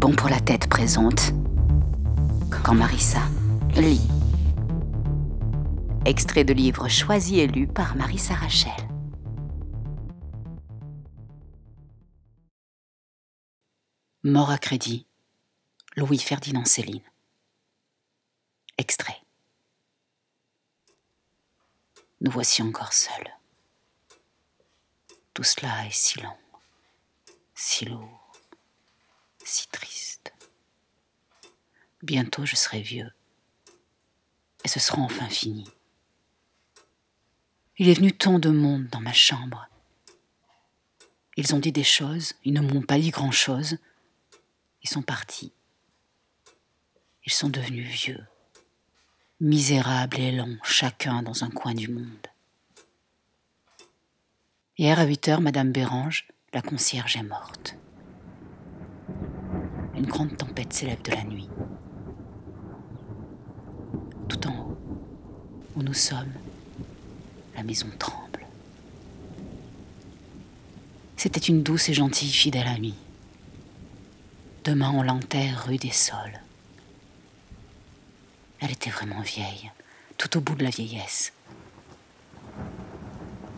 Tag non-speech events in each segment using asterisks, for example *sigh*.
bon pour la tête présente. Quand Marissa lit. Extrait de livre choisi et lu par Marissa Rachel. Mort à crédit. Louis-Ferdinand Céline. Extrait. Nous voici encore seuls. Tout cela est si long, si lourd, si triste. Bientôt je serai vieux, et ce sera enfin fini. Il est venu tant de monde dans ma chambre. Ils ont dit des choses, ils ne m'ont pas dit grand-chose. Ils sont partis. Ils sont devenus vieux, misérables et longs, chacun dans un coin du monde. Hier à 8 heures, Madame Bérange, la concierge, est morte. Une grande tempête s'élève de la nuit. Tout en haut, où nous sommes, la maison tremble. C'était une douce et gentille fidèle amie. Demain, on l'enterre rue des Sols. Elle était vraiment vieille, tout au bout de la vieillesse.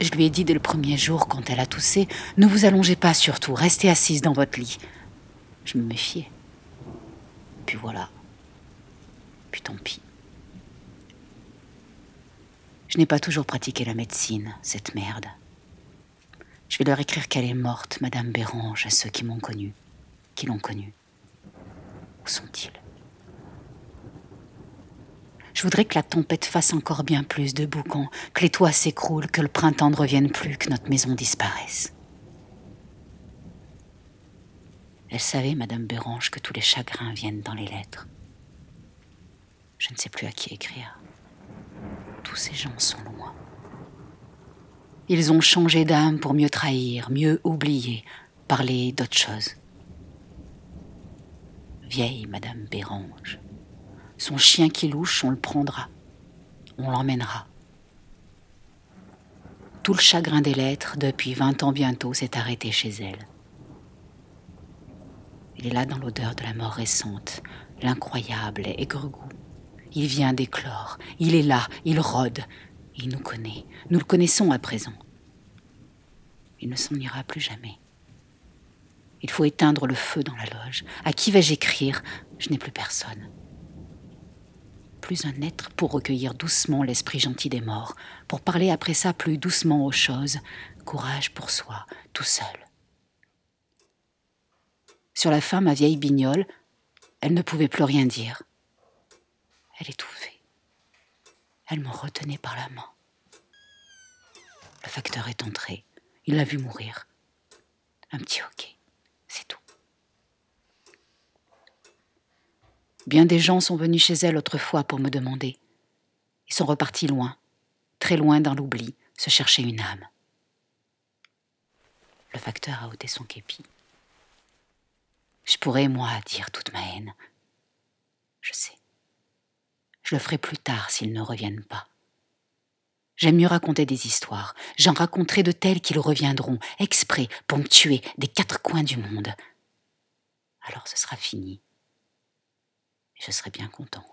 Je lui ai dit dès le premier jour, quand elle a toussé, ne vous allongez pas surtout, restez assise dans votre lit. Je me méfiais. Puis voilà. Puis tant pis. Je n'ai pas toujours pratiqué la médecine, cette merde. Je vais leur écrire qu'elle est morte, Madame Bérange, à ceux qui m'ont connue, qui l'ont connue. Où sont-ils? Je voudrais que la tempête fasse encore bien plus de boucans, que les toits s'écroulent, que le printemps ne revienne plus, que notre maison disparaisse. Elle savait, Madame Bérange, que tous les chagrins viennent dans les lettres. Je ne sais plus à qui écrire. Tous ces gens sont loin. Ils ont changé d'âme pour mieux trahir, mieux oublier, parler d'autre chose. Vieille Madame Bérange. Son chien qui louche, on le prendra. On l'emmènera. Tout le chagrin des lettres, depuis vingt ans bientôt, s'est arrêté chez elle. Il est là dans l'odeur de la mort récente, l'incroyable et goût. Il vient d'éclore, il est là, il rôde, il nous connaît, nous le connaissons à présent. Il ne s'en ira plus jamais. Il faut éteindre le feu dans la loge. À qui vais-je écrire? Je n'ai plus personne plus un être pour recueillir doucement l'esprit gentil des morts, pour parler après ça plus doucement aux choses, courage pour soi, tout seul. Sur la femme à vieille bignole, elle ne pouvait plus rien dire. Elle étouffait. Elle me retenait par la main. Le facteur est entré. Il l'a vu mourir. Un petit hoquet, c'est tout. Bien des gens sont venus chez elle autrefois pour me demander. Ils sont repartis loin, très loin dans l'oubli, se chercher une âme. Le facteur a ôté son képi. Je pourrais, moi, dire toute ma haine. Je sais. Je le ferai plus tard s'ils ne reviennent pas. J'aime mieux raconter des histoires. J'en raconterai de telles qu'ils reviendront, exprès, pour me tuer des quatre coins du monde. Alors ce sera fini je serais bien content.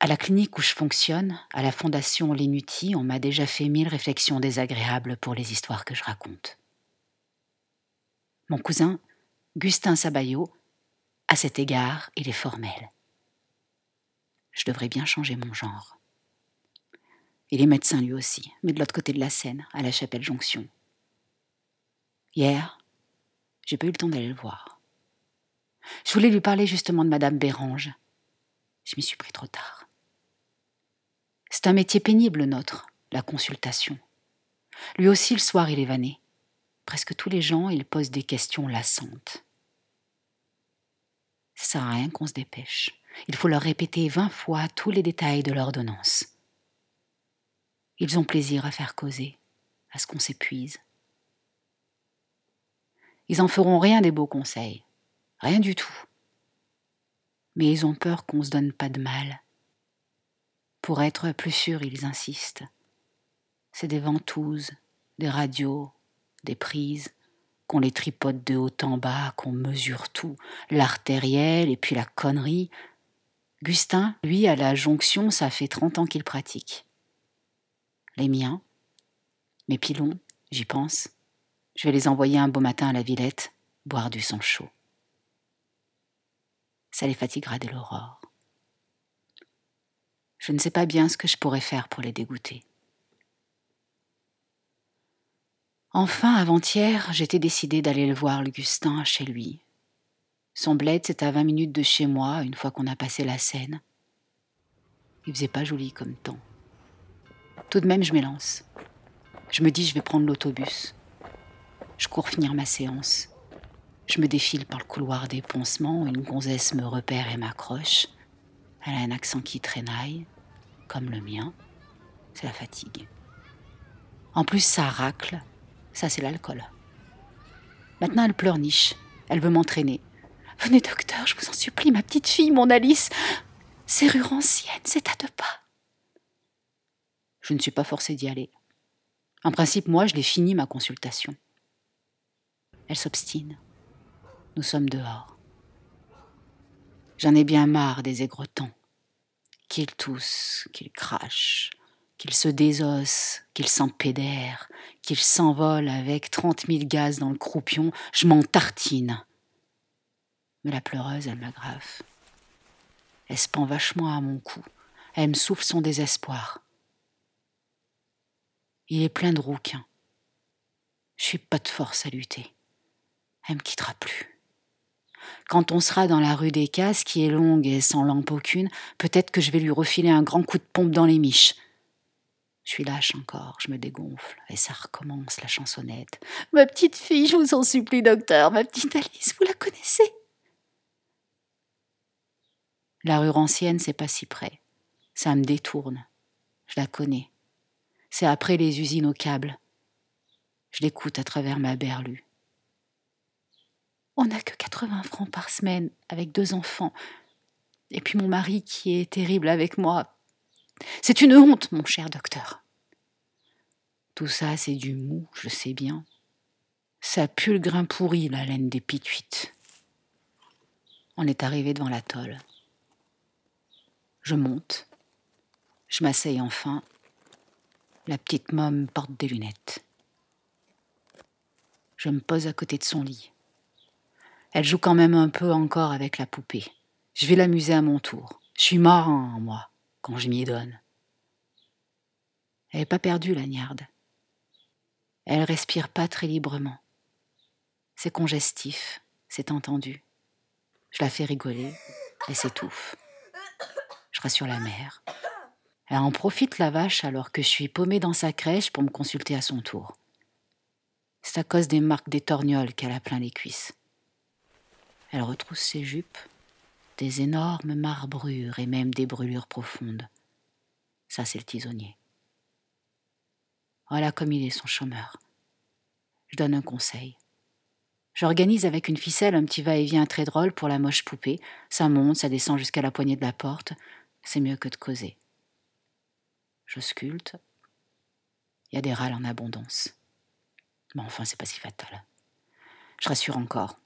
À la clinique où je fonctionne, à la fondation L'Inuti, on m'a déjà fait mille réflexions désagréables pour les histoires que je raconte. Mon cousin, Gustin Sabayot, à cet égard, il est formel. Je devrais bien changer mon genre. Il est médecin lui aussi, mais de l'autre côté de la Seine, à la Chapelle Jonction. Hier, j'ai pas eu le temps d'aller le voir. Je voulais lui parler justement de Madame Bérange. Je m'y suis pris trop tard. C'est un métier pénible, le nôtre, la consultation. Lui aussi, le soir, il est vanné. Presque tous les gens, il pose des questions lassantes. Ça sert à rien qu'on se dépêche. Il faut leur répéter vingt fois tous les détails de l'ordonnance. Ils ont plaisir à faire causer, à ce qu'on s'épuise. Ils en feront rien des beaux conseils. Rien du tout. Mais ils ont peur qu'on ne se donne pas de mal. Pour être plus sûr, ils insistent. C'est des ventouses, des radios, des prises, qu'on les tripote de haut en bas, qu'on mesure tout, l'artériel et puis la connerie. Gustin, lui, à la jonction, ça fait trente ans qu'il pratique. Les miens, mes pilons, j'y pense. Je vais les envoyer un beau matin à la Villette, boire du sang chaud. Ça les fatiguera dès l'aurore. Je ne sais pas bien ce que je pourrais faire pour les dégoûter. Enfin, avant-hier, j'étais décidée d'aller le voir, Gustin, chez lui. Son bled, c'est à vingt minutes de chez moi, une fois qu'on a passé la Seine. Il faisait pas joli comme temps. Tout de même, je m'élance. Je me dis, je vais prendre l'autobus. Je cours finir ma séance. Je me défile par le couloir des poncements, une gonzesse me repère et m'accroche. Elle a un accent qui traînaille, comme le mien. C'est la fatigue. En plus, ça racle, ça, c'est l'alcool. Maintenant, elle pleurniche. Elle veut m'entraîner. Venez, docteur, je vous en supplie, ma petite fille, mon Alice. Serrure ancienne, c'est à deux pas. Je ne suis pas forcée d'y aller. En principe, moi, je l'ai fini ma consultation. Elle s'obstine. Nous sommes dehors. J'en ai bien marre des aigrotons. Qu'ils toussent, qu'ils crachent, qu'il se désosse, qu'il s'empédère, qu'il s'envole avec trente mille gaz dans le croupion, je m'en tartine. Mais la pleureuse, elle m'aggrave. Elle se pend vachement à mon cou. Elle me souffle son désespoir. Il est plein de rouquins. Je suis pas de force à lutter. Elle me quittera plus. Quand on sera dans la rue des Casses, qui est longue et sans lampe aucune, peut-être que je vais lui refiler un grand coup de pompe dans les miches. Je suis lâche encore, je me dégonfle, et ça recommence la chansonnette. Ma petite fille, je vous en supplie, docteur, ma petite Alice, vous la connaissez? La rue ancienne, c'est pas si près. Ça me détourne. Je la connais. C'est après les usines au câble. Je l'écoute à travers ma berlue. On n'a que 80 francs par semaine, avec deux enfants. Et puis mon mari qui est terrible avec moi, c'est une honte, mon cher docteur. Tout ça, c'est du mou, je sais bien. Ça pue le grain pourri, la laine des pituites. On est arrivé devant l'atoll. Je monte. Je m'asseye enfin. La petite môme porte des lunettes. Je me pose à côté de son lit. Elle joue quand même un peu encore avec la poupée. Je vais l'amuser à mon tour. Je suis marin, moi quand je m'y donne. Elle n'est pas perdue, la niarde. Elle respire pas très librement. C'est congestif, c'est entendu. Je la fais rigoler, elle s'étouffe. Je rassure la mère. Elle en profite, la vache, alors que je suis paumée dans sa crèche pour me consulter à son tour. C'est à cause des marques des torgnoles qu'elle a plein les cuisses. Elle retrousse ses jupes, des énormes marbrures et même des brûlures profondes. Ça, c'est le tisonnier. Voilà comme il est son chômeur. Je donne un conseil. J'organise avec une ficelle un petit va-et-vient très drôle pour la moche poupée. Ça monte, ça descend jusqu'à la poignée de la porte. C'est mieux que de causer. Je sculpte. Il y a des râles en abondance. Mais enfin, c'est pas si fatal. Je rassure encore.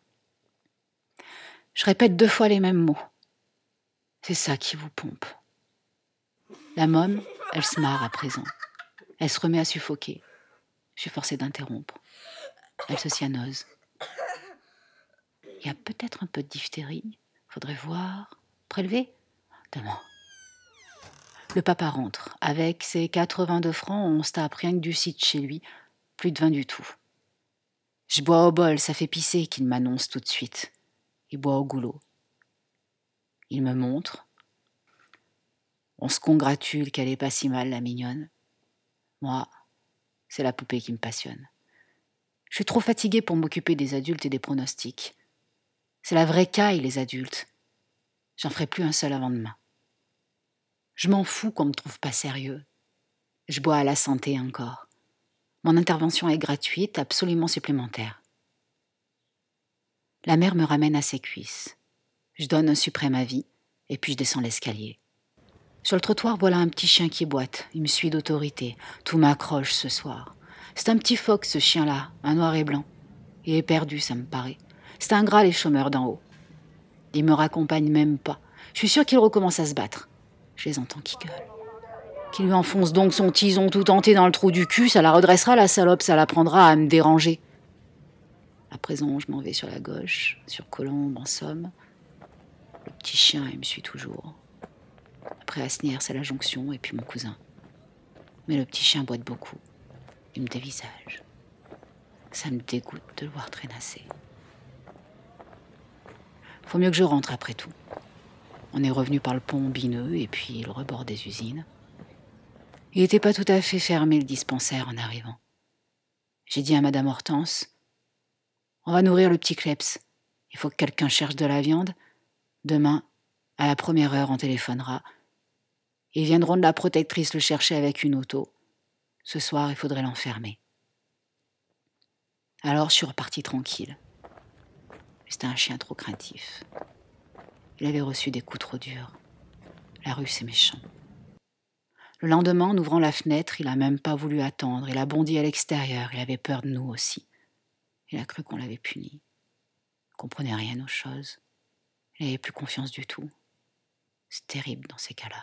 Je répète deux fois les mêmes mots. C'est ça qui vous pompe. La môme, elle se marre à présent. Elle se remet à suffoquer. Je suis forcée d'interrompre. Elle se cyanose. Il y a peut-être un peu de diphtérie. Faudrait voir. Prélever Demain. Le papa rentre. Avec ses 82 francs, on se tape rien que du site chez lui. Plus de vin du tout. Je bois au bol, ça fait pisser qu'il m'annonce tout de suite. Il boit au goulot. Il me montre. On se congratule qu'elle est pas si mal, la mignonne. Moi, c'est la poupée qui me passionne. Je suis trop fatiguée pour m'occuper des adultes et des pronostics. C'est la vraie caille, les adultes. J'en ferai plus un seul avant demain. Je m'en fous qu'on me trouve pas sérieux. Je bois à la santé encore. Mon intervention est gratuite, absolument supplémentaire. La mère me ramène à ses cuisses. Je donne un suprême avis, et puis je descends l'escalier. Sur le trottoir, voilà un petit chien qui boite. Il me suit d'autorité. Tout m'accroche ce soir. C'est un petit phoque, ce chien-là, un noir et blanc. Il est perdu, ça me paraît. C'est ingrat, les chômeurs d'en haut. Ils me raccompagnent même pas. Je suis sûre qu'il recommence à se battre. Je les entends qui gueulent. Qu'il lui enfonce donc son tison tout tenté dans le trou du cul, ça la redressera, la salope, ça l'apprendra à me déranger. À présent, je m'en vais sur la gauche, sur Colombe, en somme. Le petit chien, il me suit toujours. Après Asnières, c'est la jonction, et puis mon cousin. Mais le petit chien boite beaucoup. Il me dévisage. Ça me dégoûte de le voir traînasser. Faut mieux que je rentre après tout. On est revenu par le pont Bineux et puis le rebord des usines. Il n'était pas tout à fait fermé le dispensaire en arrivant. J'ai dit à Madame Hortense On va nourrir le petit Kleps. Il faut que quelqu'un cherche de la viande. Demain, à la première heure, on téléphonera. Ils viendront de la protectrice le chercher avec une auto. Ce soir, il faudrait l'enfermer. Alors, je suis reparti tranquille. C'était un chien trop craintif. Il avait reçu des coups trop durs. La rue, c'est méchant. Le lendemain, en ouvrant la fenêtre, il n'a même pas voulu attendre. Il a bondi à l'extérieur. Il avait peur de nous aussi. Il a cru qu'on l'avait puni. Il comprenait rien aux choses. Il n'avait plus confiance du tout. C'est terrible dans ces cas-là.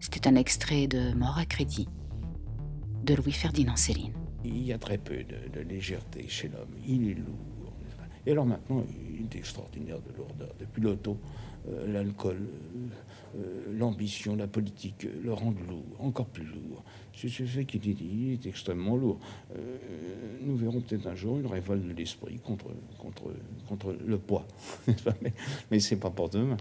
C'était un extrait de Mort à crédit de Louis-Ferdinand Céline. Il y a très peu de, légèreté chez l'homme. Il est lourd. Et alors maintenant, il est extraordinaire de lourdeur. Depuis l'auto, euh, l'alcool, euh, euh, l'ambition, la politique le rendent lourd, encore plus lourd. C'est ce fait qu'il est, extrêmement lourd. nous verrons peut-être un jour une révolte de l'esprit contre, contre, contre le poids. *laughs* mais mais c'est pas pour demain.